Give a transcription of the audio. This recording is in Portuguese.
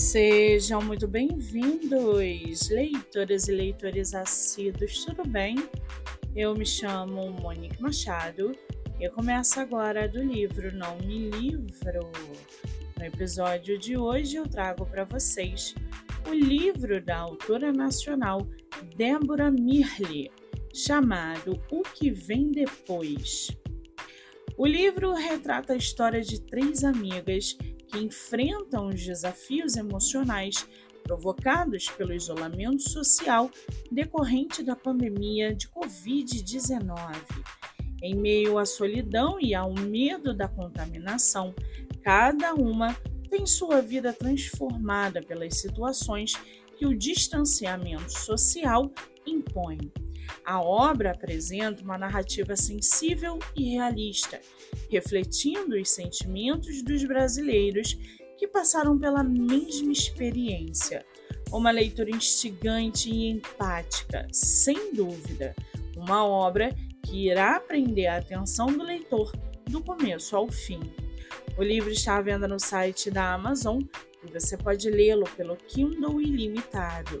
Sejam muito bem-vindos, leitoras e leitores assíduos, tudo bem? Eu me chamo Monique Machado e começo agora do livro Não Me Livro. No episódio de hoje eu trago para vocês o livro da autora nacional Débora Mirli, chamado O que Vem Depois. O livro retrata a história de três amigas que enfrentam os desafios emocionais provocados pelo isolamento social decorrente da pandemia de Covid-19. Em meio à solidão e ao medo da contaminação, cada uma tem sua vida transformada pelas situações que o distanciamento social impõe. A obra apresenta uma narrativa sensível e realista, refletindo os sentimentos dos brasileiros que passaram pela mesma experiência. Uma leitura instigante e empática, sem dúvida. Uma obra que irá prender a atenção do leitor do começo ao fim. O livro está à venda no site da Amazon e você pode lê-lo pelo Kindle Ilimitado.